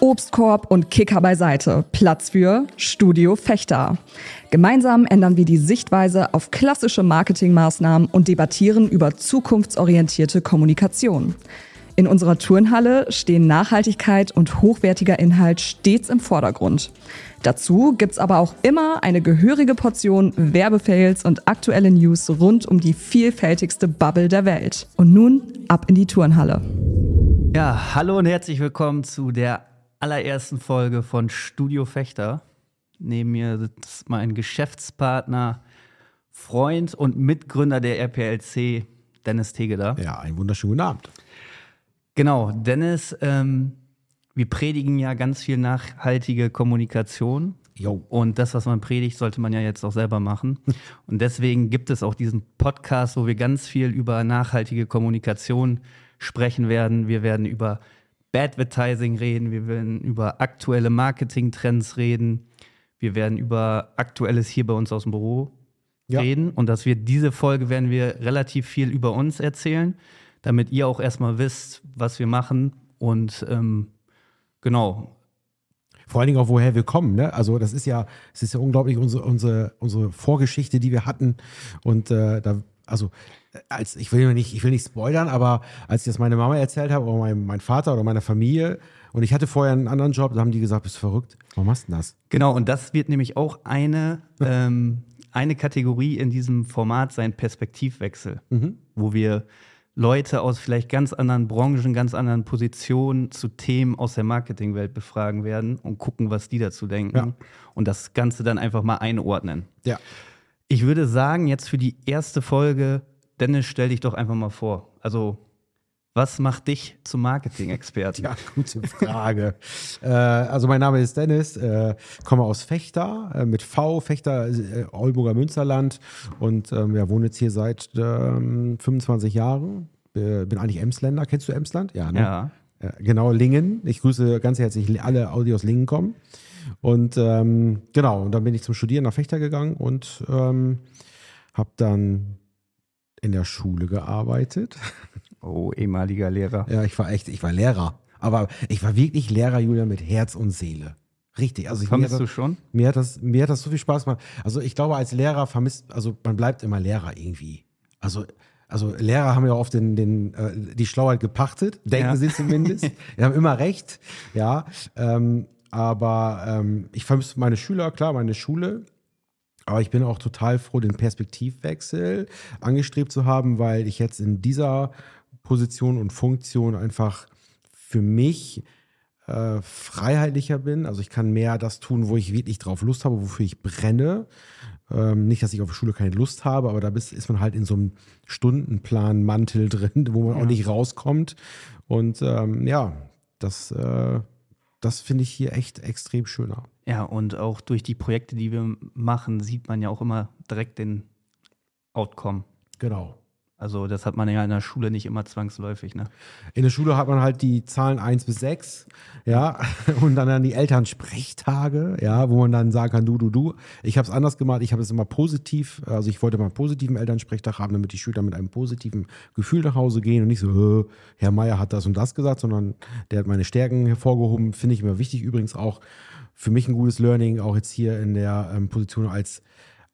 Obstkorb und Kicker beiseite. Platz für Studio Fechter. Gemeinsam ändern wir die Sichtweise auf klassische Marketingmaßnahmen und debattieren über zukunftsorientierte Kommunikation. In unserer Turnhalle stehen Nachhaltigkeit und hochwertiger Inhalt stets im Vordergrund. Dazu gibt's aber auch immer eine gehörige Portion Werbefails und aktuelle News rund um die vielfältigste Bubble der Welt. Und nun ab in die Turnhalle. Ja, hallo und herzlich willkommen zu der allerersten Folge von Studio Fechter. Neben mir sitzt mein Geschäftspartner, Freund und Mitgründer der RPLC, Dennis Tegeler. Ja, einen wunderschönen guten Abend. Genau, Dennis, ähm, wir predigen ja ganz viel nachhaltige Kommunikation. Jo. Und das, was man predigt, sollte man ja jetzt auch selber machen. Und deswegen gibt es auch diesen Podcast, wo wir ganz viel über nachhaltige Kommunikation sprechen werden. Wir werden über Advertising reden, wir werden über aktuelle Marketingtrends reden, wir werden über Aktuelles hier bei uns aus dem Büro Ja. reden. Und dass wir diese Folge werden wir relativ viel über uns erzählen, damit ihr auch erstmal wisst, was wir machen. Und ähm, genau, Vor allen Dingen auch, woher wir kommen. Ne? Also das ist ja, es ist ja unglaublich unsere, unsere, unsere Vorgeschichte, die wir hatten. Und äh, da, also äh, als ich will nicht, ich will nicht spoilern, aber als ich das meine Mama erzählt habe oder mein, mein Vater oder meiner Familie und ich hatte vorher einen anderen Job, da haben die gesagt, bist du verrückt? Warum machst du das? Genau, und das wird nämlich auch eine, ähm, eine Kategorie in diesem Format sein, Perspektivwechsel, wo wir Leute aus vielleicht ganz anderen Branchen, ganz anderen Positionen zu Themen aus der Marketingwelt befragen werden und gucken, was die dazu denken Ja. und das Ganze dann einfach mal einordnen. Ja. Ich würde sagen, jetzt für die erste Folge, Dennis, stell dich doch einfach mal vor. Also, was macht dich zum Marketing-Experten? Ja, gute Frage. äh, also mein Name ist Dennis, äh, komme aus Fechter äh, mit V, Fechter, äh, Olburger Münsterland und ähm, ja, wohne jetzt hier seit ähm, 25 Jahren. Äh, bin eigentlich Emsländer. Kennst du Emsland? Ja, ne? Ja. Ja, genau, Lingen. Ich grüße ganz herzlich alle, die aus Lingen kommen. Und ähm, genau, und dann bin ich zum Studieren nach Fechter gegangen und ähm, habe dann in der Schule gearbeitet. Oh, ehemaliger Lehrer. Ja, ich war echt, ich war Lehrer. Aber ich war wirklich Lehrer, Julia, mit Herz und Seele. Richtig. Also ich, Vermisst hat du das, schon? mir, hat das, mir hat das so viel Spaß gemacht. Also ich glaube, als Lehrer vermisst, also man bleibt immer Lehrer irgendwie. Also, also Lehrer haben ja oft den, den, äh, die Schlauheit gepachtet, denken Ja. sie zumindest. Die haben immer recht, ja. Ähm, aber ähm, ich vermisse meine Schüler, klar, meine Schule. Aber ich bin auch total froh, den Perspektivwechsel angestrebt zu haben, weil ich jetzt in dieser Position und Funktion einfach für mich äh, freiheitlicher bin. Also ich kann mehr das tun, wo ich wirklich drauf Lust habe, wofür ich brenne. Ähm, nicht, dass ich auf der Schule keine Lust habe, aber da bist, ist man halt in so einem Stundenplan-Mantel drin, wo man auch nicht rauskommt. Und ähm, ja, das, äh, das finde ich hier echt extrem schöner. Ja, und auch durch die Projekte, die wir machen, sieht man ja auch immer direkt den Outcome. Genau. Also das hat man ja in der Schule nicht immer zwangsläufig, ne? In der Schule hat man halt die Zahlen 1 bis 6, ja, und dann dann die Elternsprechtage, ja, wo man dann sagen kann, du, du, du. Ich habe es anders gemacht, ich habe es immer positiv, also ich wollte mal einen positiven Elternsprechtag haben, damit die Schüler mit einem positiven Gefühl nach Hause gehen und nicht so, Herr Meier hat das und das gesagt, sondern der hat meine Stärken hervorgehoben, finde ich immer wichtig. Übrigens auch für mich ein gutes Learning, auch jetzt hier in der ähm, Position als,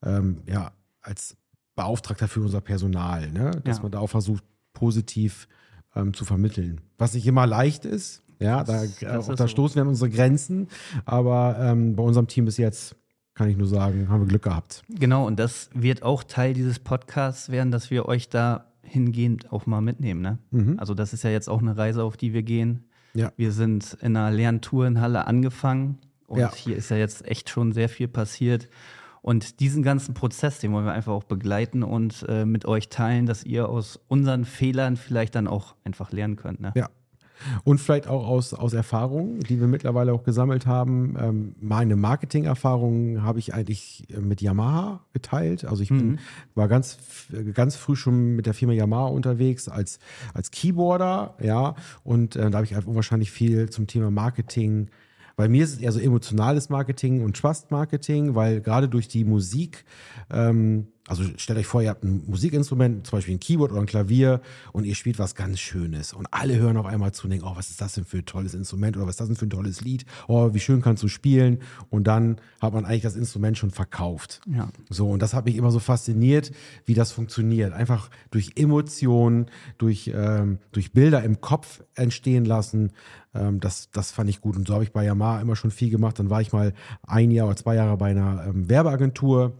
ähm, ja, als Beauftragter für unser Personal, ne? dass Ja. man da auch versucht, positiv ähm, zu vermitteln. Was nicht immer leicht ist, ja, da, Das- äh, das auch da so. stoßen wir an unsere Grenzen, aber ähm, bei unserem Team bis jetzt, kann ich nur sagen, haben wir Glück gehabt. Genau, und das wird auch Teil dieses Podcasts werden, dass wir euch da hingehend auch mal mitnehmen, ne? Also das ist ja jetzt auch eine Reise, auf die wir gehen. Ja. Wir sind in einer Lerntourenhalle angefangen und Ja. hier ist ja jetzt echt schon sehr viel passiert. Und diesen ganzen Prozess, den wollen wir einfach auch begleiten und äh, mit euch teilen, dass ihr aus unseren Fehlern vielleicht dann auch einfach lernen könnt. Ne? Ja. Und vielleicht auch aus, aus Erfahrungen, die wir mittlerweile auch gesammelt haben. Ähm, meine Marketing-Erfahrungen habe ich eigentlich äh, mit Yamaha geteilt. Also ich bin, war ganz, f- ganz früh schon mit der Firma Yamaha unterwegs als, als Keyboarder, ja. Und äh, da habe ich einfach unwahrscheinlich viel zum Thema Marketing. Bei mir ist es eher so emotionales Marketing und Trust-Marketing, weil gerade durch die Musik ähm, Also stellt euch vor, ihr habt ein Musikinstrument, zum Beispiel ein Keyboard oder ein Klavier und ihr spielt was ganz Schönes. Und alle hören auf einmal zu und denken, oh, was ist das denn für ein tolles Instrument oder was ist das denn für ein tolles Lied? Oh, wie schön kannst du spielen? Und dann hat man eigentlich das Instrument schon verkauft. Ja. So, und das hat mich immer so fasziniert, wie das funktioniert. Einfach durch Emotionen, durch, ähm, durch Bilder im Kopf entstehen lassen. Ähm, das, das fand ich gut. Und so habe ich bei Yamaha immer schon viel gemacht. Dann war ich mal ein Jahr oder zwei Jahre bei einer ähm, Werbeagentur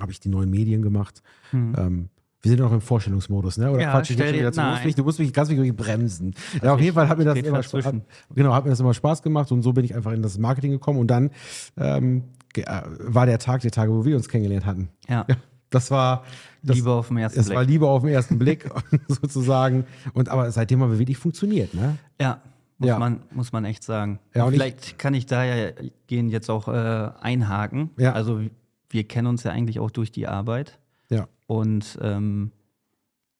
habe ich die neuen Medien gemacht. Ähm, wir sind noch im Vorstellungsmodus, ne? Oder. Ja, quatsch ich jetzt wieder zu? Du musst mich, du musst mich ganz wirklich bremsen. ja, auf ich- jeden Fall hat mir das immer Spaß, dazwischen. genau, hat mir das immer Spaß gemacht und so bin ich einfach in das Marketing gekommen und dann ähm, äh, war der Tag der Tage, wo wir uns kennengelernt hatten. Ja. Ja, das war das, Liebe auf den ersten es Blick. war Liebe auf den ersten Blick sozusagen. Und aber seitdem haben wir wirklich funktioniert, ne? Ja, muss, Ja. Man, muss man echt sagen. Ja, und ich- Vielleicht kann ich da ja gehen jetzt auch äh, einhaken. Ja. Also wir kennen uns ja eigentlich auch durch die Arbeit. Ja. Und ähm,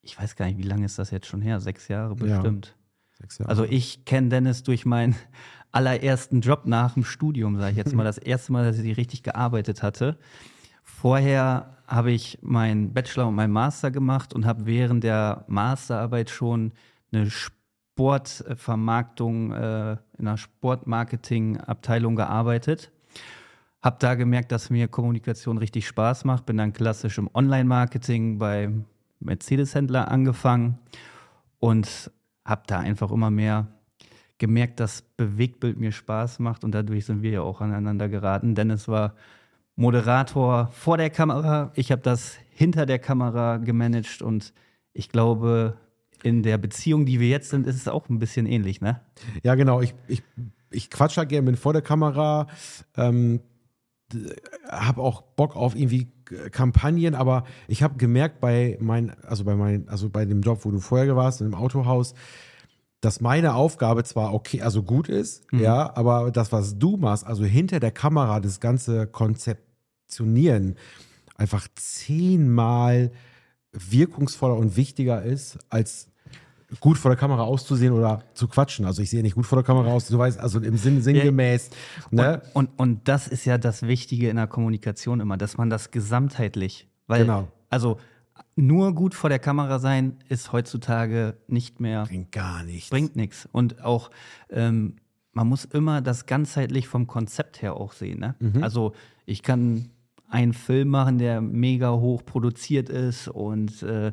ich weiß gar nicht, wie lange ist das jetzt schon her? Sechs Jahre Ja. bestimmt. Sechs Jahre. Also ich kenne Dennis durch meinen allerersten Job nach dem Studium, sage ich jetzt mal. Das erste Mal, dass ich richtig gearbeitet hatte. Vorher habe ich meinen Bachelor und meinen Master gemacht und habe während der Masterarbeit schon eine Sportvermarktung äh, in einer Sportmarketing-Abteilung gearbeitet. Habe da gemerkt, dass mir Kommunikation richtig Spaß macht. Bin dann klassisch im Online-Marketing beim Mercedes-Händler angefangen und habe da einfach immer mehr gemerkt, dass Bewegtbild mir Spaß macht und dadurch sind wir ja auch aneinander geraten. Dennis war Moderator vor der Kamera, ich habe das hinter der Kamera gemanagt und ich glaube, in der Beziehung, die wir jetzt sind, ist es auch ein bisschen ähnlich, ne? Ja, genau. Ich, ich, ich quatsch halt gerne, bin vor der Kamera, ähm, habe auch Bock auf irgendwie Kampagnen, aber ich habe gemerkt bei mein, also bei mein, also bei dem Job, wo du vorher warst, dem Autohaus, dass meine Aufgabe zwar okay, also gut ist, ja, aber das, was du machst, also hinter der Kamera, das ganze Konzeptionieren, einfach zehnmal wirkungsvoller und wichtiger ist, als gut vor der Kamera auszusehen oder zu quatschen. Also ich sehe nicht gut vor der Kamera aus, du weißt, also im Sinn, sinngemäß. Ne? Und, und das ist ja das Wichtige in der Kommunikation immer, dass man das gesamtheitlich, weil, Genau. also nur gut vor der Kamera sein ist heutzutage nicht mehr, Bringt gar nichts. bringt nichts. Und auch, ähm, man muss immer das ganzheitlich vom Konzept her auch sehen. Ne? Mhm. Also ich kann einen Film machen, der mega hoch produziert ist und äh,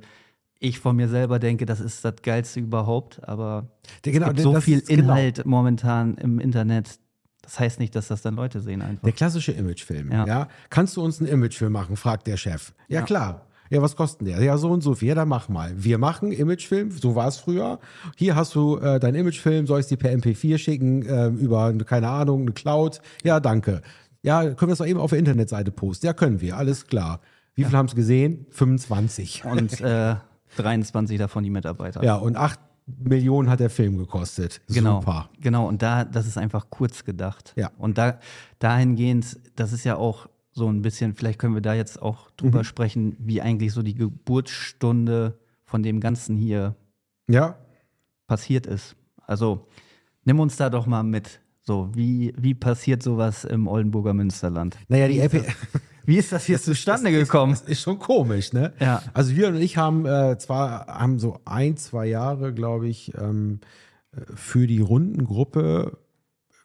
ich von mir selber denke, das ist das Geilste überhaupt, aber Der- genau, es gibt so das viel ist- genau. Inhalt momentan im Internet. Das heißt nicht, dass das dann Leute sehen einfach. Der klassische Imagefilm, ja. Ja. Kannst du uns einen Imagefilm machen, fragt der Chef. Ja, Ja. klar. Ja, was kostet der? Ja, so und so viel. Ja, dann mach mal. Wir machen Imagefilm, so war es früher. Hier hast du äh, deinen Imagefilm, soll ich es dir per MP4 schicken, ähm, über, keine Ahnung, eine Cloud. Ja, danke. Ja, können wir es doch eben auf der Internetseite posten? Ja, können wir, alles klar. Wie viel haben es gesehen? 25. Und äh, 23 davon die Mitarbeiter. Ja, und 8 Millionen hat der Film gekostet. Genau, Super. genau. Und da, das ist einfach kurz gedacht. Ja. Und da, dahingehend, das ist ja auch so ein bisschen, vielleicht können wir da jetzt auch drüber sprechen, wie eigentlich so die Geburtsstunde von dem Ganzen hier Ja, passiert ist. Also, nimm uns da doch mal mit. So, wie, wie passiert sowas im Oldenburger Münsterland? naja, die LP. Wie ist das hier zustande gekommen? Das ist schon komisch, ne? Ja. Also Jürgen und ich haben äh, zwar haben so ein, zwei Jahre, glaube ich, ähm, äh, für die Rundengruppe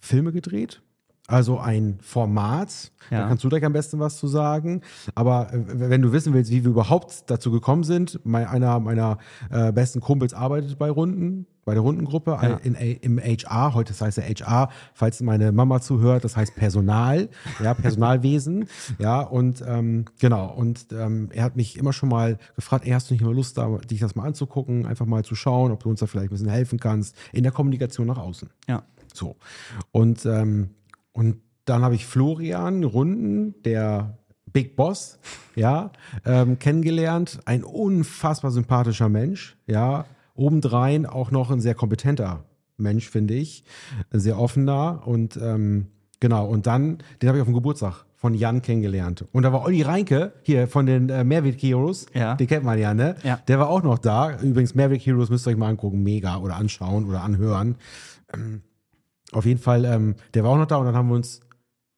Filme gedreht. Also ein Format, da Ja. kannst du gleich am besten was zu sagen. Aber äh, wenn du wissen willst, wie wir überhaupt dazu gekommen sind, mein, einer meiner äh, besten Kumpels arbeitet bei Runden, bei der Rundengruppe Ja. in, im HR. Heute das heißt ja HR, falls meine Mama zuhört, das heißt Personal, ja, Personalwesen. ja, und ähm, genau. Und ähm, er hat mich immer schon mal gefragt, ey, hast du nicht mal Lust, da, dich das mal anzugucken, einfach mal zu schauen, ob du uns da vielleicht ein bisschen helfen kannst in der Kommunikation nach außen. Ja. So. Und, ähm, und dann habe ich Florian Runden, der Big Boss, ja, ähm, kennengelernt. Ein unfassbar sympathischer Mensch, ja. Obendrein auch noch ein sehr kompetenter Mensch, finde ich. Ein Sehr offener und ähm, genau. Und dann, den habe ich auf dem Geburtstag von Jan kennengelernt. Und da war Olli Reinke hier von den äh, Mehrweg Heroes. Ja. Den kennt man ja, ne? Ja. Der war auch noch da. Übrigens, Mehrweg Heroes müsst ihr euch mal angucken. Mega. Oder anschauen oder anhören. Auf jeden Fall, ähm, der war auch noch da und dann haben wir uns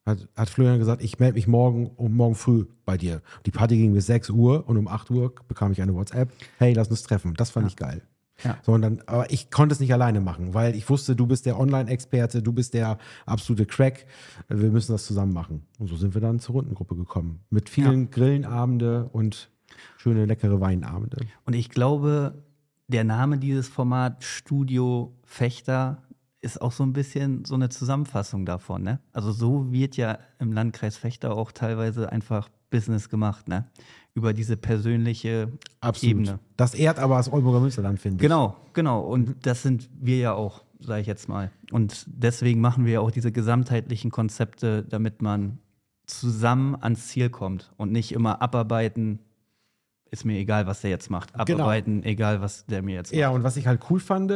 hat, hat Florian gesagt, ich melde mich morgen um morgen früh bei dir. Die Party ging bis 6 Uhr und um 8 Uhr bekam ich eine WhatsApp. Hey, lass uns treffen. Das fand ich geil. Ja. So, und dann, aber ich konnte es nicht alleine machen, weil ich wusste, du bist der Online-Experte, du bist der absolute Crack. Wir müssen das zusammen machen. Und so sind wir dann zur Rundengruppe gekommen. Mit vielen Grillenabende und schöne, leckere Weinabende. Und ich glaube, der Name dieses Format Studio Fechter ist auch so ein bisschen so eine Zusammenfassung davon. Ne? Also so wird ja im Landkreis Fechter auch teilweise einfach Business gemacht, ne? Über diese persönliche Ebene. Das ehrt aber das Oldenburger Münsterland, finde ich. Genau, genau. Und das sind wir ja auch, sage ich jetzt mal. Und deswegen machen wir ja auch diese gesamtheitlichen Konzepte, damit man zusammen ans Ziel kommt und nicht immer abarbeiten, ist mir egal, was der jetzt macht. Genau. Abarbeiten, egal, was der mir jetzt macht. Ja, und was ich halt cool fand,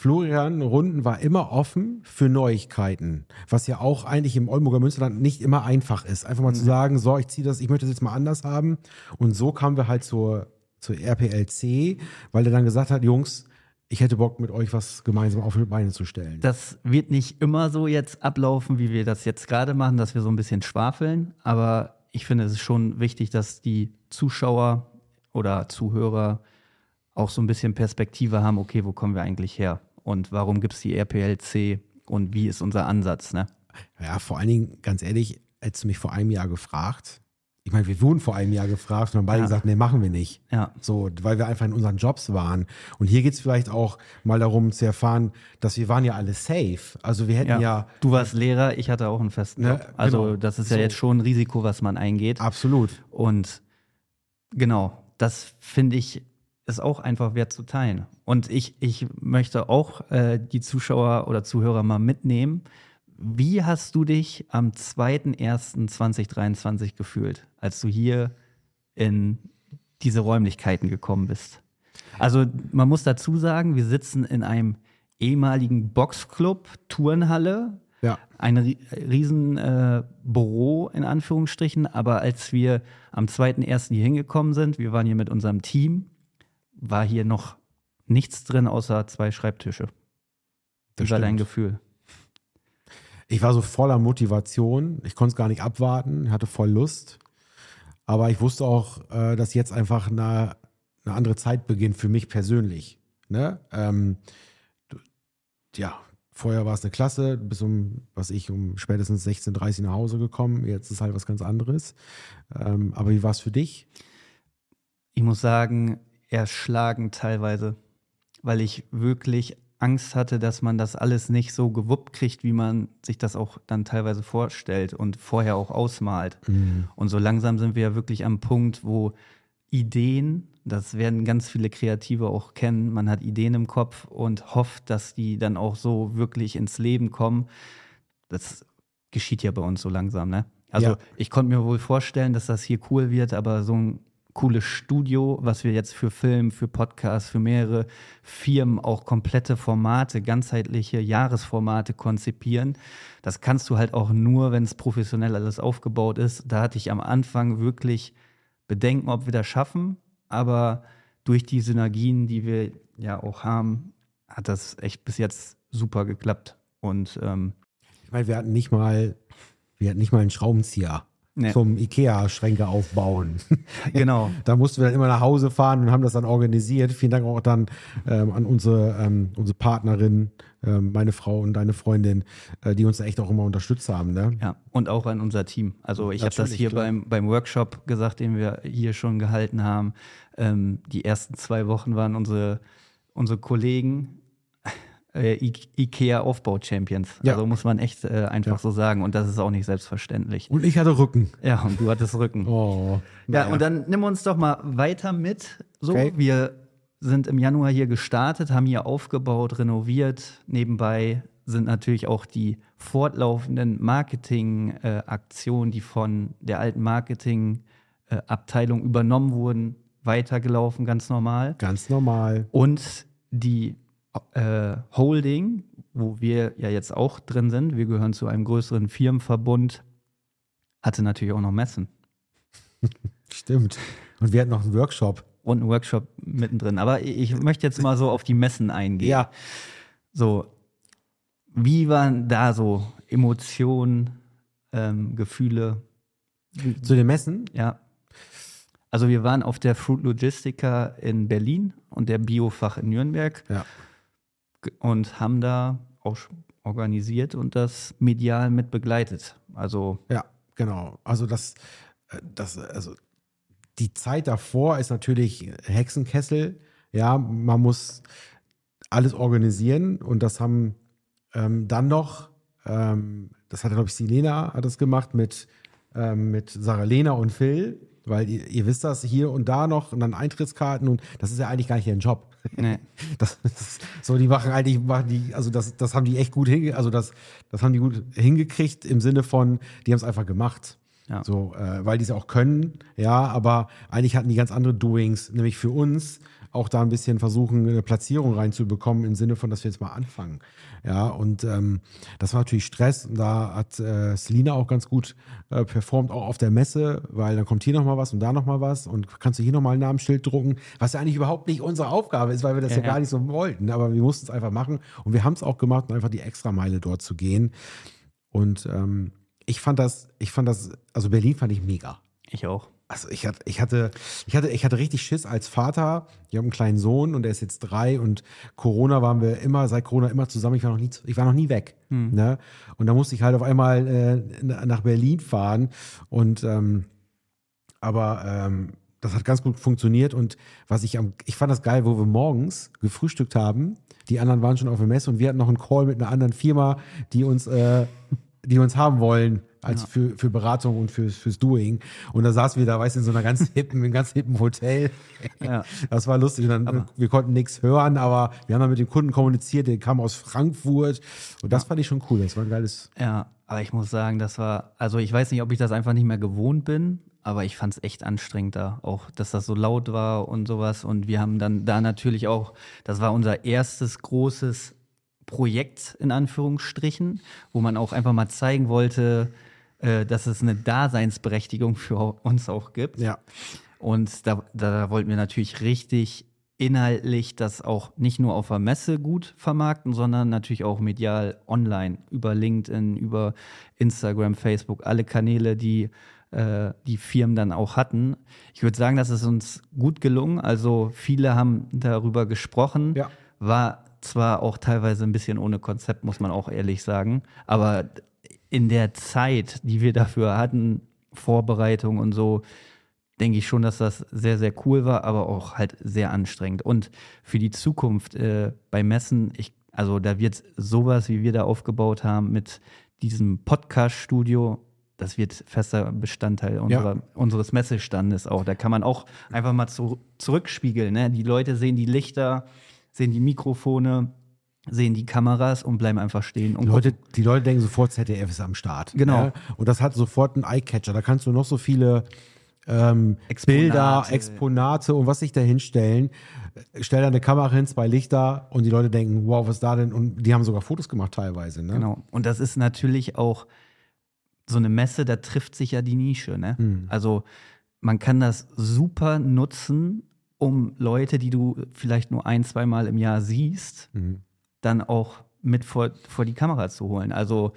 Florian Runden war immer offen für Neuigkeiten, was ja auch eigentlich im Oldenburger Münsterland nicht immer einfach ist. Einfach mal zu sagen, so, ich ziehe das, ich möchte das jetzt mal anders haben. Und so kamen wir halt zur, zur RPLC, weil er dann gesagt hat, Jungs, ich hätte Bock, mit euch was gemeinsam auf die Beine zu stellen. Das wird nicht immer so jetzt ablaufen, wie wir das jetzt gerade machen, dass wir so ein bisschen schwafeln. Aber ich finde, es ist schon wichtig, dass die Zuschauer oder Zuhörer auch so ein bisschen Perspektive haben, okay, wo kommen wir eigentlich her? Und warum gibt es die RPLC und wie ist unser Ansatz? Ne? Ja, vor allen Dingen, ganz ehrlich, hättest du mich vor einem Jahr gefragt. Ich meine, wir wurden vor einem Jahr gefragt und haben beide Ja. gesagt, nee, machen wir nicht. Ja. So, weil wir einfach in unseren Jobs waren. Und hier geht es vielleicht auch mal darum zu erfahren, dass wir waren ja alle safe. Also wir hätten ja, Du warst Lehrer, ich hatte auch einen festen Ne, Job. Also genau. das ist ja So. jetzt schon ein Risiko, was man eingeht. absolut. Und genau, das finde ich ist auch einfach wert zu teilen. Und ich, ich möchte auch äh, die Zuschauer oder Zuhörer mal mitnehmen. Wie hast du dich am 2.1.2023 gefühlt, als du hier in diese Räumlichkeiten gekommen bist? Also man muss dazu sagen, wir sitzen in einem ehemaligen Boxclub, Turnhalle, Ja. ein ri- riesen äh, Büro in Anführungsstrichen, aber als wir am 2.1. hier hingekommen sind, wir waren hier mit unserem Team, war hier noch nichts drin außer zwei Schreibtische. Das Wie war dein. Gefühl? Ich war so voller Motivation. Ich konnte es gar nicht abwarten, hatte voll Lust. Aber ich wusste auch, äh, dass jetzt einfach eine, eine andere Zeit beginnt für mich persönlich. Ne? Ähm, ja, vorher war es eine Klasse, bis um, was ich, um spätestens 16.30 nach Hause gekommen. Jetzt ist halt was ganz anderes. Ähm, aber wie war es für dich? Ich muss sagen, erschlagen teilweise, weil ich wirklich Angst hatte, dass man das alles nicht so gewuppt kriegt, wie man sich das auch dann teilweise vorstellt und vorher auch ausmalt. Und so langsam sind wir ja wirklich am Punkt, wo Ideen, das werden ganz viele Kreative auch kennen, man hat Ideen im Kopf und hofft, dass die dann auch so wirklich ins Leben kommen. Das geschieht ja bei uns so langsam, ne? Also Ja. ich konnte mir wohl vorstellen, dass das hier cool wird, aber so ein cooles Studio, was wir jetzt für Film, für Podcasts, für mehrere Firmen auch komplette Formate, ganzheitliche Jahresformate konzipieren. Das kannst du halt auch nur, wenn es professionell alles aufgebaut ist. Da hatte ich am Anfang wirklich Bedenken, ob wir das schaffen, aber durch die Synergien, die wir ja auch haben, hat das echt bis jetzt super geklappt. Und ähm, Ich meine, wir hatten nicht mal, wir hatten nicht mal einen Schraubenzieher Nee. zum Ikea-Schränke aufbauen. genau. Da mussten wir dann immer nach Hause fahren und haben das dann organisiert. Vielen Dank auch dann ähm, an unsere, ähm, unsere Partnerin, ähm, meine Frau und deine Freundin, äh, die uns da echt auch immer unterstützt haben. Ne? Ja, und auch an unser Team. Also ich habe das hier klar. beim, beim Workshop gesagt, den wir hier schon gehalten haben. Ähm, die ersten zwei Wochen waren unsere, unsere Kollegen äh, IKEA Aufbau-Champions. Ja. Also muss man echt äh, einfach Ja. so sagen. Und das ist auch nicht selbstverständlich. Und ich hatte Rücken. Ja, und du hattest Rücken. Oh. Ja, naja. und dann nimm uns doch mal weiter mit. So, Okay. wir sind im Januar hier gestartet, haben hier aufgebaut, renoviert. Nebenbei sind natürlich auch die fortlaufenden Marketingaktionen, die von der alten Marketingabteilung übernommen wurden, weitergelaufen, ganz normal. Ganz normal. Und die äh, Holding, wo wir ja jetzt auch drin sind, wir gehören zu einem größeren Firmenverbund, hatte natürlich auch noch Messen. Stimmt. Und wir hatten noch einen Workshop. und einen Workshop mittendrin. Aber ich möchte jetzt mal so auf die Messen eingehen. Ja. So, wie waren da so Emotionen, ähm, Gefühle? Zu den Messen? Ja. Also wir waren auf der Fruit Logistica in Berlin und der Biofach in Nürnberg Ja. Und haben da auch organisiert und das medial mit begleitet. Also Ja, genau. Also das, äh, das, also die Zeit davor ist natürlich Hexenkessel. Ja, man muss alles organisieren und das haben ähm, dann noch, ähm, das hat glaube ich Silena hat das gemacht mit ähm, mit Sarah Lena und Phil, weil ihr, ihr wisst das hier und da noch und dann Eintrittskarten und das ist ja eigentlich gar nicht ihr Job. nee, Das ist so, die machen eigentlich, machen die, also das, das haben die echt gut hinge, also das, das haben die gut hingekriegt im Sinne von, die haben es einfach gemacht. Ja. So, äh, weil die es auch können, ja, aber eigentlich hatten die ganz andere Doings, nämlich für uns auch da ein bisschen versuchen, eine Platzierung reinzubekommen, im Sinne von, dass wir jetzt mal anfangen. Ja, und ähm, das war natürlich Stress. Und da hat äh, Selina auch ganz gut äh, performt, auch auf der Messe, weil dann kommt hier nochmal was und da nochmal was und kannst du hier nochmal ein Namensschild drucken, was ja eigentlich überhaupt nicht unsere Aufgabe ist, weil wir das ja, Ja, gar nicht so wollten. Aber wir mussten es einfach machen und wir haben es auch gemacht, um einfach die Extrameile dort zu gehen. Und ähm, ich fand das, ich fand das, also Berlin fand ich mega. ich auch. Also ich hatte, ich hatte, ich hatte, ich hatte richtig Schiss als Vater. Ich habe einen kleinen Sohn und der ist jetzt drei und Corona waren wir immer, seit Corona immer zusammen. Ich war noch nie, ich war noch nie weg. Ne? Und da musste ich halt auf einmal äh, nach Berlin fahren und ähm, aber ähm, das hat ganz gut funktioniert und was ich am, ich fand das geil, wo wir morgens gefrühstückt haben. Die anderen waren schon auf der Messe und wir hatten noch einen Call mit einer anderen Firma, die uns, äh, die uns haben wollen als für, für Beratung und fürs, fürs Doing. Und da saßen wir da, weißt du, in so einer ganz hippen, in einem ganz hippen Hotel. Ja. Das war lustig. Und dann, wir konnten nichts hören, aber wir haben dann mit dem Kunden kommuniziert, der kam aus Frankfurt. Und das fand ich schon cool. Das war ein geiles. Ja, aber ich muss sagen, das war, also ich weiß nicht, ob ich das einfach nicht mehr gewohnt bin, aber ich fand es echt anstrengend da, auch dass das so laut war und sowas. Und wir haben dann da natürlich auch, das war unser erstes großes Projekt in Anführungsstrichen, wo man auch einfach mal zeigen wollte, äh, dass es eine Daseinsberechtigung für uns auch gibt. Ja. Und da, da wollten wir natürlich richtig inhaltlich das auch nicht nur auf der Messe gut vermarkten, sondern natürlich auch medial online, über LinkedIn, über Instagram, Facebook, alle Kanäle, die äh, die Firmen dann auch hatten. Ich würde sagen, das ist uns gut gelungen. Also viele haben darüber gesprochen. Ja. War zwar auch teilweise ein bisschen ohne Konzept, muss man auch ehrlich sagen, aber in der Zeit, die wir dafür hatten, Vorbereitung und so, denke ich schon, dass das sehr, sehr cool war, aber auch halt sehr anstrengend. Und für die Zukunft äh, bei Messen, ich, also da wird sowas, wie wir da aufgebaut haben mit diesem Podcast-Studio, das wird fester Bestandteil unserer, unseres Messestandes auch. Da kann man auch einfach mal zu, zurückspiegeln. Ne? Die Leute sehen die Lichter, sehen die Mikrofone, sehen die Kameras und bleiben einfach stehen. Und Die Leute, die Leute denken sofort, ZDF ist am Start. Genau. Ja? Und das hat sofort einen Eye-Catcher. Da kannst du noch so viele ähm, Exponate. Bilder, Exponate und was sich da hinstellen. Stell da eine Kamera hin, zwei Lichter und die Leute denken, wow, was ist da denn? Und die haben sogar Fotos gemacht teilweise. Ne? Genau. Und das ist natürlich auch so eine Messe, da trifft sich ja die Nische. Ne? Hm. Also man kann das super nutzen, um Leute, die du vielleicht nur ein, zweimal im Jahr siehst, Mhm. Dann auch mit vor, vor die Kamera zu holen. Also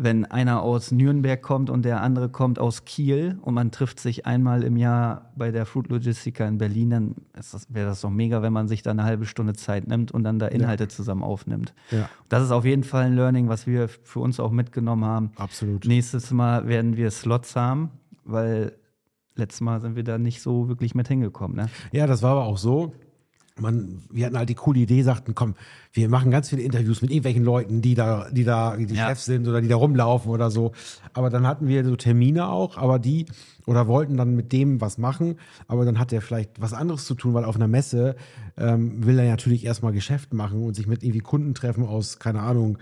wenn einer aus Nürnberg kommt und der andere kommt aus Kiel und man trifft sich einmal im Jahr bei der Fruit Logistica in Berlin, dann wäre das doch mega, wenn man sich da eine halbe Stunde Zeit nimmt und dann da Inhalte zusammen aufnimmt. Ja. Das ist auf jeden Fall ein Learning, was wir für uns auch mitgenommen haben. Absolut. Nächstes Mal werden wir Slots haben, weil letztes Mal sind wir da nicht so wirklich mit hingekommen. Ne? Ja, das war aber auch so. Man, wir hatten halt die coole Idee, sagten, komm, wir machen ganz viele Interviews mit irgendwelchen Leuten, die da, die da die Ja. Chefs sind oder die da rumlaufen oder so. Aber dann hatten wir so Termine auch, aber die oder wollten dann mit dem was machen, aber dann hat er vielleicht was anderes zu tun, weil auf einer Messe ähm, will er natürlich erstmal Geschäft machen und sich mit irgendwie Kunden treffen aus, keine Ahnung,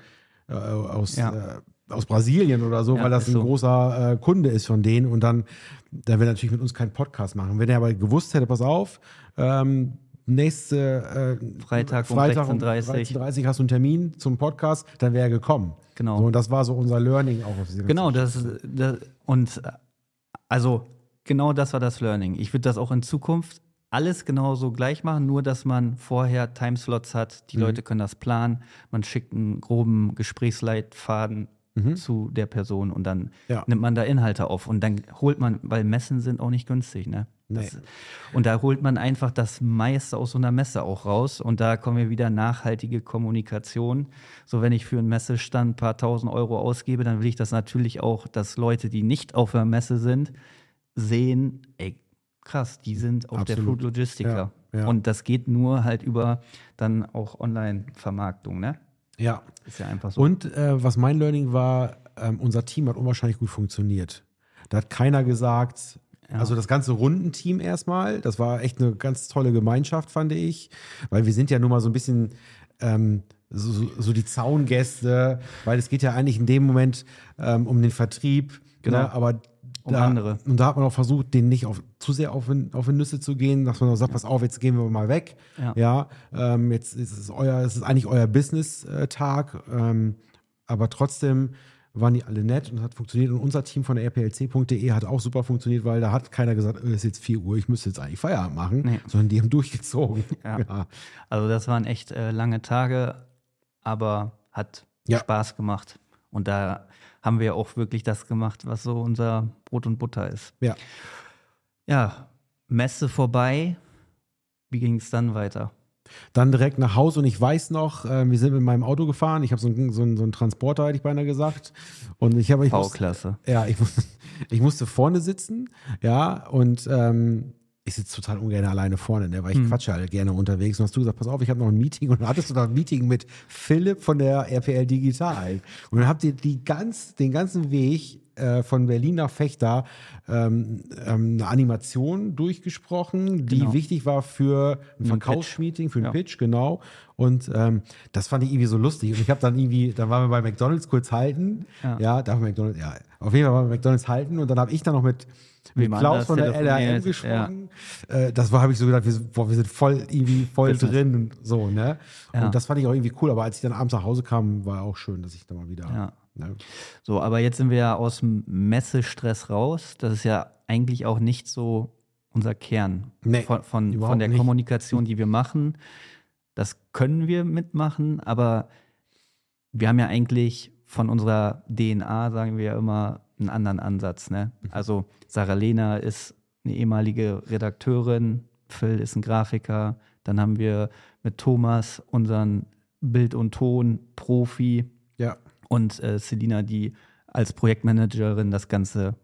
äh, aus, Ja. äh, aus Brasilien oder so, Ja, weil das ein so. großer äh, Kunde ist von denen und dann, dann will er natürlich mit uns keinen Podcast machen. Wenn er aber gewusst hätte, pass auf, ähm, nächste äh, Freitag um Freitag 16:30. 16:30 hast du einen Termin zum Podcast, dann wäre er gekommen. Genau. So, und das war so unser Learning auch. Auf dieser Genau, das, das und äh, also genau das war das Learning. Ich würde das auch in Zukunft alles genauso gleich machen, nur dass man vorher Timeslots hat, Mhm. die Leute können das planen, man schickt einen groben Gesprächsleitfaden zu der Person und dann Ja. nimmt man da Inhalte auf und dann holt man, weil Messen sind auch nicht günstig, ne? Nee. Das, und da holt man einfach das meiste aus so einer Messe auch raus und da kommen wir wieder nachhaltige Kommunikation. So wenn ich für einen Messestand ein paar tausend Euro ausgebe, dann will ich das natürlich auch, dass Leute, die nicht auf der Messe sind, sehen, ey, krass, die sind auf der Absolut. Food Logistiker. Ja, ja. Und das geht nur halt über dann auch Online-Vermarktung, ne? Ja. Ist ja einfach so. Und äh, was mein Learning war, ähm, unser Team hat unwahrscheinlich gut funktioniert. Da hat keiner gesagt, Ja. also das ganze Rundenteam erstmal, das war echt eine ganz tolle Gemeinschaft, fand ich, weil wir sind ja nun mal so ein bisschen ähm, so, so- die Zaungäste, weil es geht ja eigentlich in dem Moment ähm, um den Vertrieb, Genau. ne, aber Um da, andere. Und da hat man auch versucht, denen nicht auf, zu sehr auf, auf die Nüsse zu gehen, dass man auch sagt, pass auf, jetzt gehen wir mal weg. Ja. Ja, ähm, jetzt ist es euer, es ist eigentlich euer Business-Tag, ähm, aber trotzdem waren die alle nett und hat funktioniert. Und unser Team von der rplc.de hat auch super funktioniert, weil da hat keiner gesagt, es ist jetzt 4 Uhr, ich müsste jetzt eigentlich Feierabend machen, Nee. sondern die haben durchgezogen. Ja. Ja. Also das waren echt äh, lange Tage, aber hat Ja. Spaß gemacht. Und da haben wir auch wirklich das gemacht, was so unser Brot und Butter ist. Ja. Ja, Messe vorbei. Wie ging es dann weiter? Dann direkt nach Hause und ich weiß noch, äh, wir sind mit meinem Auto gefahren. Ich habe so einen so einen- so einen Transporter, hätte ich beinahe gesagt. Und ich habe V-Klasse. Ja, ich, muss- ich musste vorne sitzen, ja, und ähm, ich sitze total ungern alleine vorne, ne, weil ich quatsche halt gerne unterwegs. Und hast du gesagt, pass auf, ich habe noch ein Meeting und dann hattest du noch ein Meeting mit Philipp von der RPL Digital. Und dann habt ihr die ganz, den ganzen Weg äh, von Berlin nach Fechter ähm, ähm, eine Animation durchgesprochen, die Genau. wichtig war für ein Verkaufsmeeting, für einen Ja. Pitch, genau. Und ähm, das fand ich irgendwie so lustig. Und ich habe dann irgendwie, dann waren wir bei McDonalds kurz halten. Ja. Ja, darf McDonalds, ja, auf jeden Fall waren wir bei McDonalds halten. Und dann habe ich dann noch mit, mit Klaus anders von der LRM gesprochen. Äh, das war, habe ich so gedacht, wir, sind- boah, wir sind voll irgendwie voll Business. drin und so, ne? Ja. Und das fand ich auch irgendwie cool. Aber als ich dann abends nach Hause kam, war auch schön, dass ich da mal wieder. Ne? So, aber jetzt sind wir ja aus dem Messestress raus. Das ist ja eigentlich auch nicht so unser Kern Nee, von, von, von der nicht. Kommunikation, die wir machen. Das können wir mitmachen, aber wir haben ja eigentlich von unserer DNA, sagen wir ja immer, einen anderen Ansatz. Ne? Mhm. Also Sarah Lehner ist eine ehemalige Redakteurin, Phil ist ein Grafiker, dann haben wir mit Thomas unseren Bild- und Ton-Profi. Und äh, Selina, die als Projektmanagerin das Ganze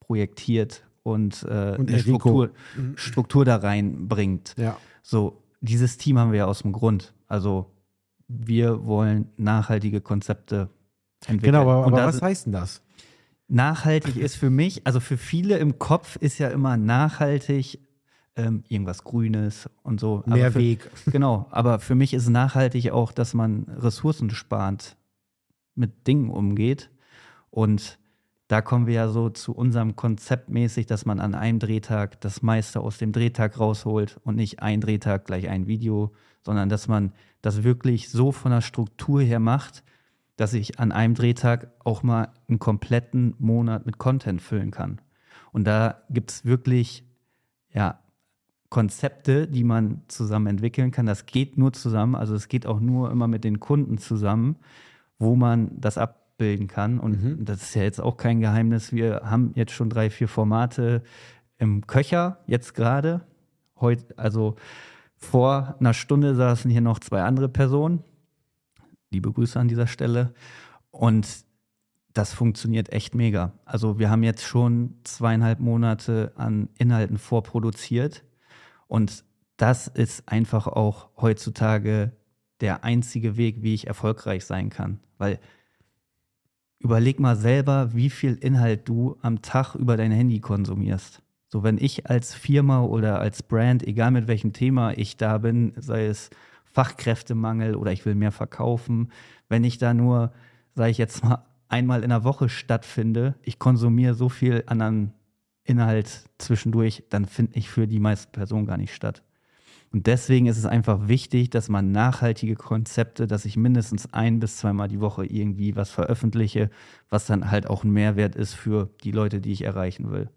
projektiert und, äh, Und eine Enrico. Struktur, Struktur da reinbringt. Ja. So, dieses Team haben wir ja aus dem Grund. Also wir wollen nachhaltige Konzepte entwickeln. Genau, aber, und aber da was heißt denn das? nachhaltig ist für mich, also für viele im Kopf ist ja immer nachhaltig ähm, irgendwas Grünes und so. Mehr für, Weg. Genau, aber für mich ist nachhaltig auch, dass man ressourcensparend mit Dingen umgeht. Und da kommen wir ja so zu unserem Konzept mäßig, dass man an einem Drehtag das meiste aus dem Drehtag rausholt und nicht ein Drehtag gleich ein Video, sondern dass man das wirklich so von der Struktur her macht, dass ich an einem Drehtag auch mal einen kompletten Monat mit Content füllen kann. Und da gibt es wirklich, ja, Konzepte, die man zusammen entwickeln kann. Das geht nur zusammen, also es geht auch nur immer mit den Kunden zusammen, wo man das abbilden kann. Und das ist ja jetzt auch kein Geheimnis. Wir haben jetzt schon drei, vier Formate im Köcher, jetzt gerade. Heute, also vor einer Stunde saßen hier noch zwei andere Personen. Liebe Grüße an dieser Stelle. Und das funktioniert echt mega. Also wir haben jetzt schon zweieinhalb Monate an Inhalten vorproduziert. Und das ist einfach auch heutzutage der einzige Weg, wie ich erfolgreich sein kann. Weil überleg mal selber, wie viel Inhalt du am Tag über dein Handy konsumierst. So, wenn ich als Firma oder als Brand, egal mit welchem Thema ich da bin, sei es Fachkräftemangel oder ich will mehr verkaufen, wenn ich da nur, sage ich jetzt mal, einmal in der Woche stattfinde, ich konsumiere so viel anderen Inhalt zwischendurch, dann finde ich für die meisten Personen gar nicht statt. Und deswegen ist es einfach wichtig, dass man nachhaltige Konzepte, dass ich mindestens ein bis zweimal die Woche irgendwie was veröffentliche, was dann halt auch ein Mehrwert ist für die Leute, die ich erreichen will.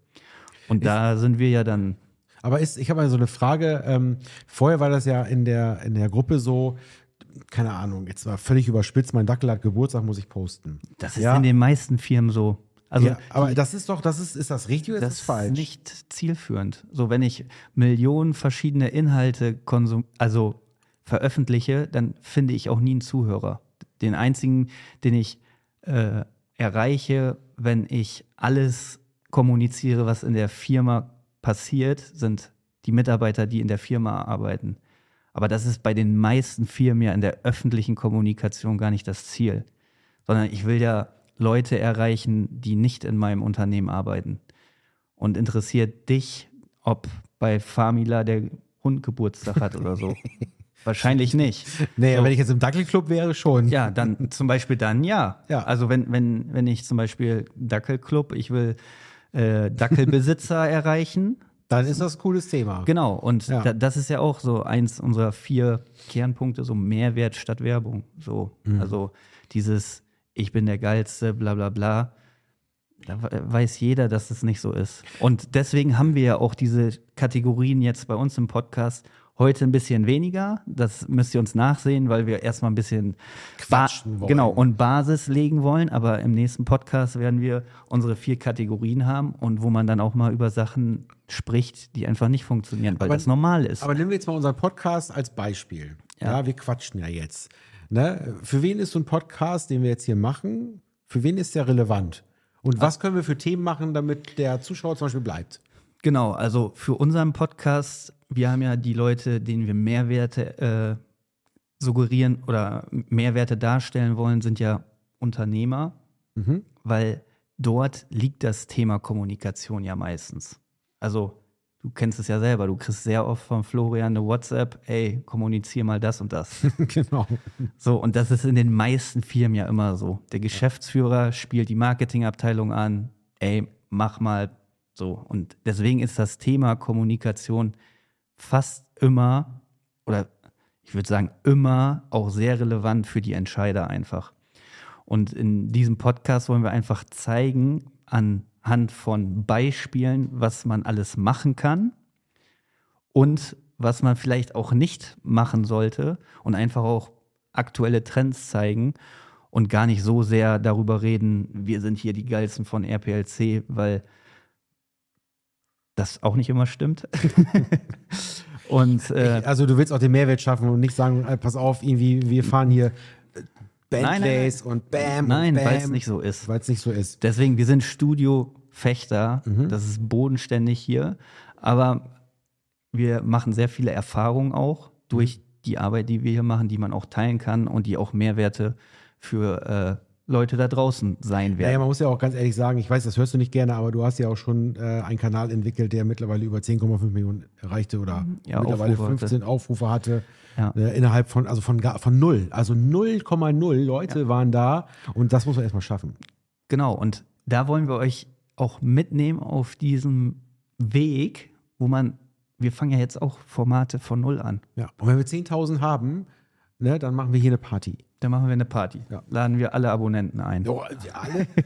Und da sind wir ja dann, Aber ist, ich habe mal so eine Frage. Ähm, vorher war das ja in der, in der Gruppe so, keine Ahnung, jetzt war völlig überspitzt, mein Dackel hat Geburtstag, muss ich posten. Das ist Ja. in den meisten Firmen so. Also ja, aber das ist doch, das ist, ist das richtig oder das ist das falsch? ist nicht zielführend. So, wenn ich Millionen verschiedene Inhalte konsum also veröffentliche, dann finde ich auch nie einen Zuhörer. Den einzigen, den ich äh, erreiche, wenn ich alles kommuniziere, was in der Firma passiert, sind die Mitarbeiter, die in der Firma arbeiten. Aber das ist bei den meisten Firmen ja in der öffentlichen Kommunikation gar nicht das Ziel, sondern ich will ja Leute erreichen, die nicht in meinem Unternehmen arbeiten. Und interessiert dich, ob bei Famila der Hund Geburtstag hat oder so? Wahrscheinlich nicht. Nee, So. wenn ich jetzt im Dackelclub wäre, schon. Ja, dann zum Beispiel dann ja. Ja. Also wenn, wenn, wenn ich zum Beispiel Dackelclub, ich will äh, Dackelbesitzer erreichen. Dann ist das ein cooles Thema. Genau, und Ja. da, das ist ja auch so eins unserer vier Kernpunkte, so Mehrwert statt Werbung. So, Mhm. also dieses Ich bin der Geilste, bla bla bla. Da we- weiß jeder, dass es nicht so ist. Und deswegen haben wir ja auch diese Kategorien jetzt bei uns im Podcast heute ein bisschen weniger. Das müsst ihr uns nachsehen, weil wir erstmal ein bisschen Ba- Quatschen wollen. Genau, und Basis legen wollen. Aber im nächsten Podcast werden wir unsere vier Kategorien haben und wo man dann auch mal über Sachen spricht, die einfach nicht funktionieren, weil Aber- das normal ist. Aber nehmen wir jetzt mal unseren Podcast als Beispiel. Ja, wir quatschen ja jetzt. Ne? Für wen ist so ein Podcast, den wir jetzt hier machen, für wen ist der relevant? Und was können wir für Themen machen, damit der Zuschauer zum Beispiel bleibt? Genau, also für unseren Podcast, wir haben ja die Leute, denen wir Mehrwerte äh, suggerieren oder Mehrwerte darstellen wollen, sind ja Unternehmer, weil dort liegt das Thema Kommunikation ja meistens. Also du kennst es ja selber, du kriegst sehr oft von Florian eine WhatsApp, ey, kommunizier mal das und das. genau. So, und das ist in den meisten Firmen ja immer so. Der Geschäftsführer spielt die Marketingabteilung an, ey, mach mal so. Und deswegen ist das Thema Kommunikation fast immer, oder ich würde sagen, immer auch sehr relevant für die Entscheider einfach. Und in diesem Podcast wollen wir einfach zeigen, anhand von Beispielen, was man alles machen kann und was man vielleicht auch nicht machen sollte und einfach auch aktuelle Trends zeigen und gar nicht so sehr darüber reden, wir sind hier die geilsten von RPLC, weil das auch nicht immer stimmt. und äh, Also du willst auch den Mehrwert schaffen und nicht sagen, äh, pass auf, irgendwie, wir fahren hier Bentleys und Bam nein, weil es nicht so ist. Weil es nicht so ist. Deswegen, wir sind Studio-Fechter, das ist bodenständig hier, aber wir machen sehr viele Erfahrungen auch durch die Arbeit, die wir hier machen, die man auch teilen kann und die auch Mehrwerte für äh, Leute da draußen sein Ja, ja, werden. man muss ja auch ganz ehrlich sagen, ich weiß, das hörst du nicht gerne, aber du hast ja auch schon äh, einen Kanal entwickelt, der mittlerweile über 10,5 Millionen erreichte oder Ja, mittlerweile Aufrufe hatte. 15 Aufrufe hatte. Ja. Äh, innerhalb von, also von, von null. Also 0,0 Leute waren da und das muss man erstmal schaffen. Genau, und da wollen wir euch auch mitnehmen auf diesem Weg, wo man, wir fangen ja jetzt auch Formate von Null an. Ja. Und wenn wir 10.000 haben, ne, dann machen wir hier eine Party. Dann machen wir eine Party. Ja. Laden wir alle Abonnenten ein. Ja, alle?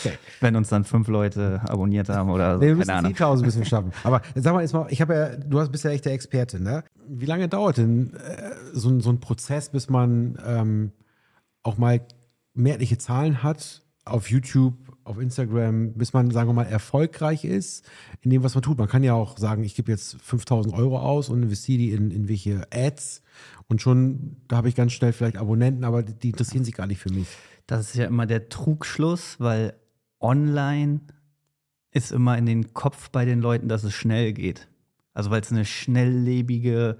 Okay. Wenn uns dann fünf Leute abonniert haben oder so. Nee, wir müssen Ahnung. 10.000 müssen wir schaffen. Aber sag mal jetzt mal, ich habe ja, du hast, bist ja echt der Experte, ne? Wie lange dauert denn äh, so, ein- so ein Prozess, bis man ähm, auch mal mehrheitliche Zahlen hat auf YouTube, auf Instagram, bis man, sagen wir mal, erfolgreich ist in dem, was man tut? Man kann ja auch sagen, ich gebe jetzt 5.000 Euro aus und investiere die in, in welche Ads und schon, da habe ich ganz schnell vielleicht Abonnenten, aber die, interessieren sich gar nicht für mich. Das ist ja immer der Trugschluss, weil online ist immer in den Kopf bei den Leuten, dass es schnell geht. Also weil es eine schnelllebige,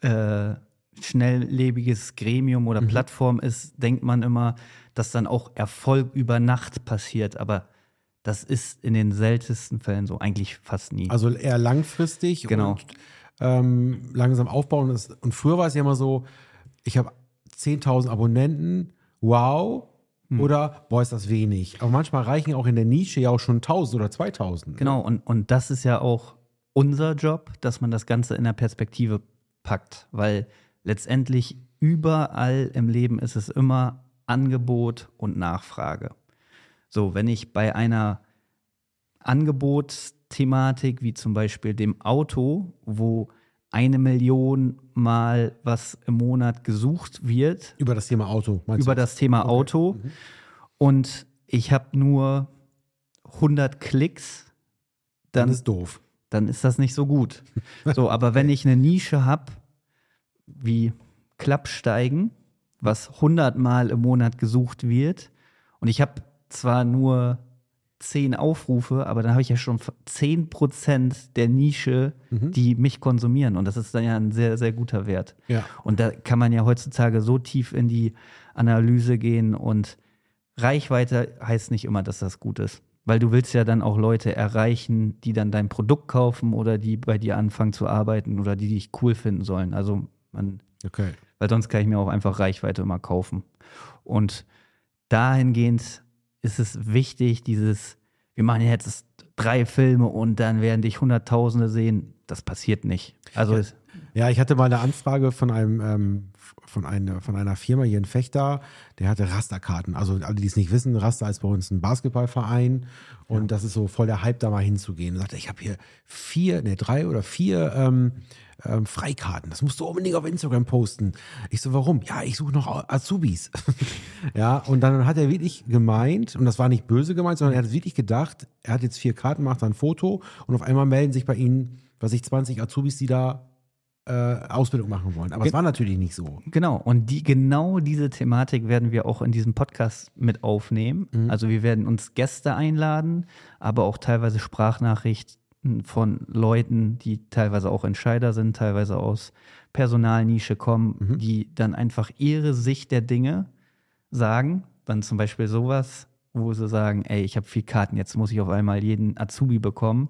äh, schnelllebiges Gremium oder Plattform ist, denkt man immer, dass dann auch Erfolg über Nacht passiert. Aber das ist in den seltensten Fällen so, eigentlich fast nie. Also eher langfristig Genau. und ähm, langsam aufbauen. Das- Und früher war es ja immer so, ich habe 10.000 Abonnenten, wow, Hm. oder boah, ist das wenig. Aber manchmal reichen auch in der Nische ja auch schon 1.000 oder 2.000. Genau, und, und das ist ja auch unser Job, dass man das Ganze in der Perspektive packt, weil letztendlich überall im Leben ist es immer Angebot und Nachfrage. So, wenn ich bei einer Angebotsthematik wie zum Beispiel dem Auto, wo eine Million Mal was im Monat gesucht wird Über das Thema Auto, meinst über du? das Thema Auto und ich habe nur 100 Klicks, Dann dann, ist doof. dann ist das nicht so gut. So, aber wenn ich eine Nische habe, wie Klappsteigen, was 100 Mal im Monat gesucht wird und ich habe zwar nur 10 Aufrufe, aber dann habe ich ja schon 10% der Nische, die mich konsumieren und das ist dann ja ein sehr, sehr guter Wert. Ja. Und da kann man ja heutzutage so tief in die Analyse gehen und Reichweite heißt nicht immer, dass das gut ist. Weil du willst ja dann auch Leute erreichen, die dann dein Produkt kaufen oder die bei dir anfangen zu arbeiten oder die dich cool finden sollen. Also man, Okay. weil sonst kann ich mir auch einfach Reichweite immer kaufen. Und dahingehend ist es wichtig, dieses, wir machen jetzt drei Filme und dann werden dich Hunderttausende sehen. Das passiert nicht. Also es, Ja, ich hatte mal eine Anfrage von einem ähm, von, einer, von einer Firma hier in Fechter, der hatte Rasterkarten. Also alle, die es nicht wissen, Raster ist bei uns ein Basketballverein und das ist so voll der Hype, da mal hinzugehen. Und sagte, ich habe hier vier, ne, drei oder vier ähm, ähm, Freikarten. Das musst du unbedingt auf Instagram posten. Ich so, warum? Ja, ich suche noch Azubis. ja, und dann hat er wirklich gemeint, und das war nicht böse gemeint, sondern er hat wirklich gedacht, er hat jetzt vier Karten, macht dann ein Foto und auf einmal melden sich bei ihnen, was ich, 20 Azubis, die da äh, Ausbildung machen wollen. Aber es war natürlich nicht so. Genau, und die, genau diese Thematik werden wir auch in diesem Podcast mit aufnehmen. Also wir werden uns Gäste einladen, aber auch teilweise Sprachnachrichten von Leuten, die teilweise auch Entscheider sind, teilweise aus Personalnische kommen, die dann einfach ihre Sicht der Dinge sagen. Dann zum Beispiel sowas, wo sie sagen, ey, ich habe vier Karten, jetzt muss ich auf einmal jeden Azubi bekommen.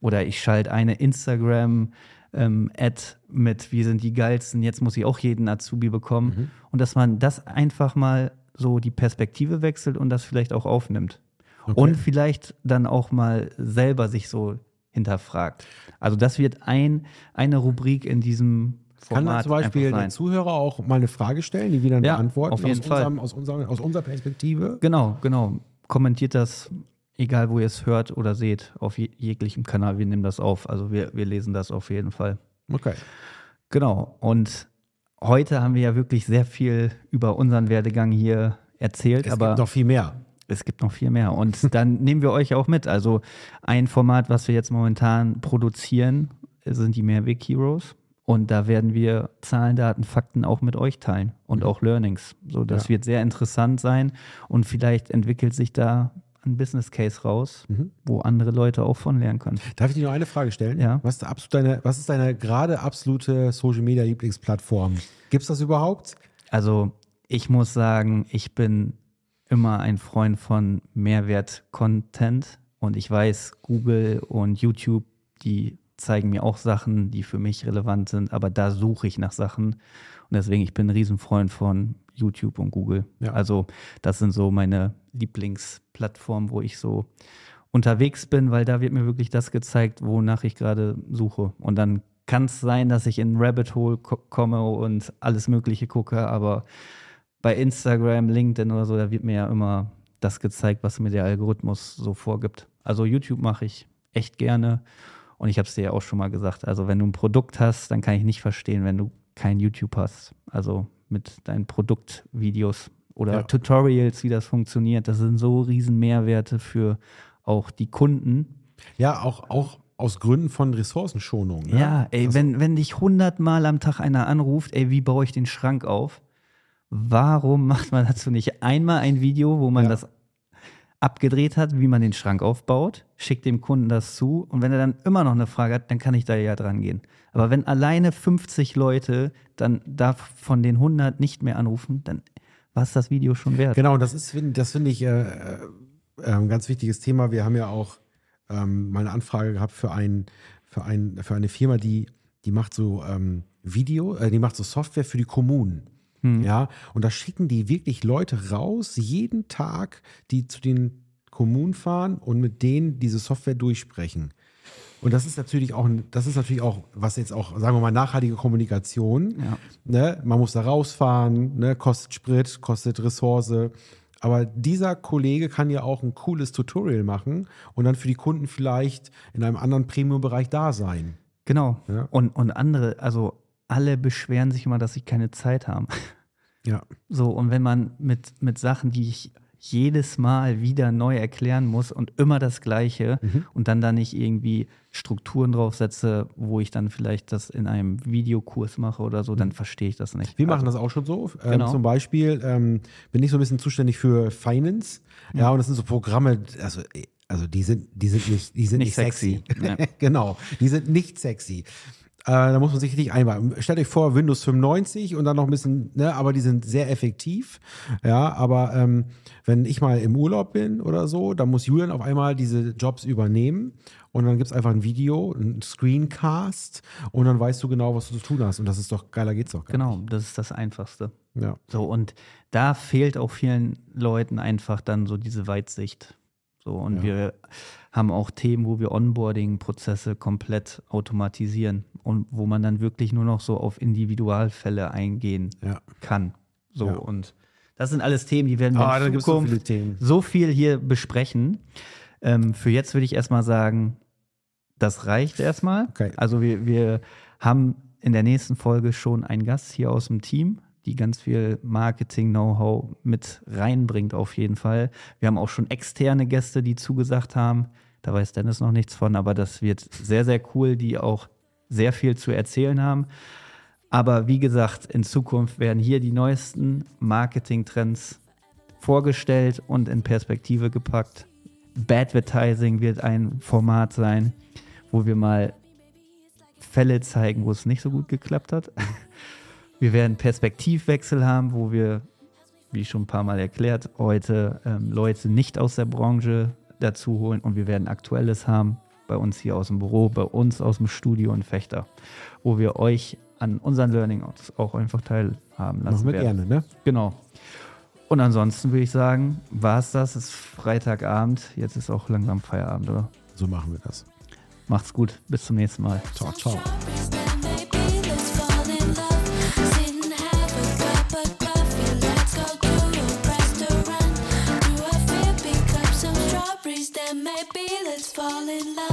Oder ich schalte eine Instagram ähm, Ad mit, wir sind die geilsten, jetzt muss ich auch jeden Azubi bekommen. Und dass man das einfach mal so die Perspektive wechselt und das vielleicht auch aufnimmt. Und vielleicht dann auch mal selber sich so hinterfragt. Also das wird ein, eine Rubrik in diesem Kann Format dann zum Beispiel der. Zuhörer auch mal eine Frage stellen, die wir dann Ja, beantworten auf jeden aus, Fall. Unserem, aus, unserem, aus unserer Perspektive? Genau, genau. Kommentiert das, egal wo ihr es hört oder seht, auf je jeglichem Kanal. Wir nehmen das auf. Also wir, wir lesen das auf jeden Fall. Okay. Genau. Und heute haben wir ja wirklich sehr viel über unseren Werdegang hier erzählt, Es aber gibt noch viel mehr. Es gibt noch viel mehr. Und dann nehmen wir euch auch mit. Also ein Format, was wir jetzt momentan produzieren, sind die Mehrweg Heroes. Und da werden wir Zahlen, Daten, Fakten auch mit euch teilen und auch Learnings. So, das Ja. wird sehr interessant sein. Und vielleicht entwickelt sich da ein Business Case raus, wo andere Leute auch von lernen können. Darf ich dir noch eine Frage stellen? Ja. Was ist, absolut deine, was ist deine gerade absolute Social Media Lieblingsplattform? Gibt es das überhaupt? Also ich muss sagen, ich bin immer ein Freund von Mehrwert-Content und ich weiß, Google und YouTube, die zeigen mir auch Sachen, die für mich relevant sind, aber da suche ich nach Sachen und deswegen, ich bin ein Riesenfreund von YouTube und Google. Ja. Also das sind so meine Lieblingsplattformen, wo ich so unterwegs bin, weil da wird mir wirklich das gezeigt, wonach ich gerade suche. Und dann kann es sein, dass ich in ein Rabbit Hole ko komme und alles Mögliche gucke, aber bei Instagram, LinkedIn oder so, da wird mir ja immer das gezeigt, was mir der Algorithmus so vorgibt. Also YouTube mache ich echt gerne und ich habe es dir ja auch schon mal gesagt. Also wenn du ein Produkt hast, dann kann ich nicht verstehen, wenn du kein YouTube hast. Also mit deinen Produktvideos oder Ja. Tutorials, wie das funktioniert. Das sind so riesen Mehrwerte für auch die Kunden. Ja, auch, auch aus Gründen von Ressourcenschonung. Ne? Ja, ey, Also- wenn, wenn dich hundertmal am Tag einer anruft, ey, wie baue ich den Schrank auf? Warum macht man dazu nicht einmal ein Video, wo man Ja. das abgedreht hat, wie man den Schrank aufbaut, schickt dem Kunden das zu und wenn er dann immer noch eine Frage hat, dann kann ich da ja dran gehen. Aber wenn alleine 50 Leute dann darf von den 100 nicht mehr anrufen, dann war es das Video schon wert. Genau, das ist, das finde ich äh, äh, ein ganz wichtiges Thema. Wir haben ja auch ähm, mal eine Anfrage gehabt für, ein, für, ein, für eine Firma, die, die macht so ähm, Video, äh, die macht so Software für die Kommunen. Ja, und da schicken die wirklich Leute raus, jeden Tag, die zu den Kommunen fahren und mit denen diese Software durchsprechen. Und das ist natürlich auch, das ist natürlich auch, was jetzt auch, sagen wir mal, nachhaltige Kommunikation. Ja. Ne? Man muss da rausfahren, ne? kostet Sprit, kostet Ressource. Aber dieser Kollege kann ja auch ein cooles Tutorial machen und dann für die Kunden vielleicht in einem anderen Premium-Bereich da sein. Genau. Ja. Und, und andere, also alle beschweren sich immer, dass sie keine Zeit haben. Ja. So, und wenn man mit, mit Sachen, die ich jedes Mal wieder neu erklären muss und immer das Gleiche Mhm. und dann da nicht irgendwie Strukturen draufsetze, wo ich dann vielleicht das in einem Videokurs mache oder so, dann verstehe ich das nicht. Wir machen das auch schon so. Ähm, Genau. Zum Beispiel ähm, bin ich so ein bisschen zuständig für Finance. Ja, und das sind so Programme, also, also die sind, die sind nicht, die sind nicht, Nicht sexy. sexy. Genau, die sind nicht sexy. Äh, da muss man sich richtig einbauen. Stellt euch vor, Windows 95 und dann noch ein bisschen, ne, aber die sind sehr effektiv. Ja, aber ähm, wenn ich mal im Urlaub bin oder so, dann muss Julian auf einmal diese Jobs übernehmen und dann gibt es einfach ein Video, ein Screencast und dann weißt du genau, was du zu tun hast. Und das ist doch, geiler geht's doch Genau, das ist das Einfachste. nicht. Ja. So, und da fehlt auch vielen Leuten einfach dann so diese Weitsicht. So, und Ja. wir haben auch Themen, wo wir Onboarding-Prozesse komplett automatisieren und wo man dann wirklich nur noch so auf Individualfälle eingehen Ja. kann. So, Ja. und das sind alles Themen, die werden wir da in so Zukunft Themen. so viel hier besprechen. Ähm, für jetzt würde ich erstmal sagen, das reicht erstmal. Okay. Also wir, wir haben in der nächsten Folge schon einen Gast hier aus dem Team, die ganz viel Marketing-Know-how mit reinbringt auf jeden Fall. Wir haben auch schon externe Gäste, die zugesagt haben. Da weiß Dennis noch nichts von, aber das wird sehr, sehr cool, die auch sehr viel zu erzählen haben. Aber wie gesagt, in Zukunft werden hier die neuesten Marketing-Trends vorgestellt und in Perspektive gepackt. Badvertising wird ein Format sein, wo wir mal Fälle zeigen, wo es nicht so gut geklappt hat. Wir werden Perspektivwechsel haben, wo wir, wie schon ein paar Mal erklärt, heute ähm, Leute nicht aus der Branche dazu holen und wir werden Aktuelles haben bei uns hier aus dem Büro, bei uns aus dem Studio in Fechter, wo wir euch an unseren Learnings auch einfach teilhaben lassen Machen wir werden. gerne, ne? Genau. Und ansonsten würde ich sagen, war es das. Es ist Freitagabend. Jetzt ist auch langsam Feierabend, oder? So machen wir das. Macht's gut. Bis zum nächsten Mal. Ciao, ciao. Fall in love.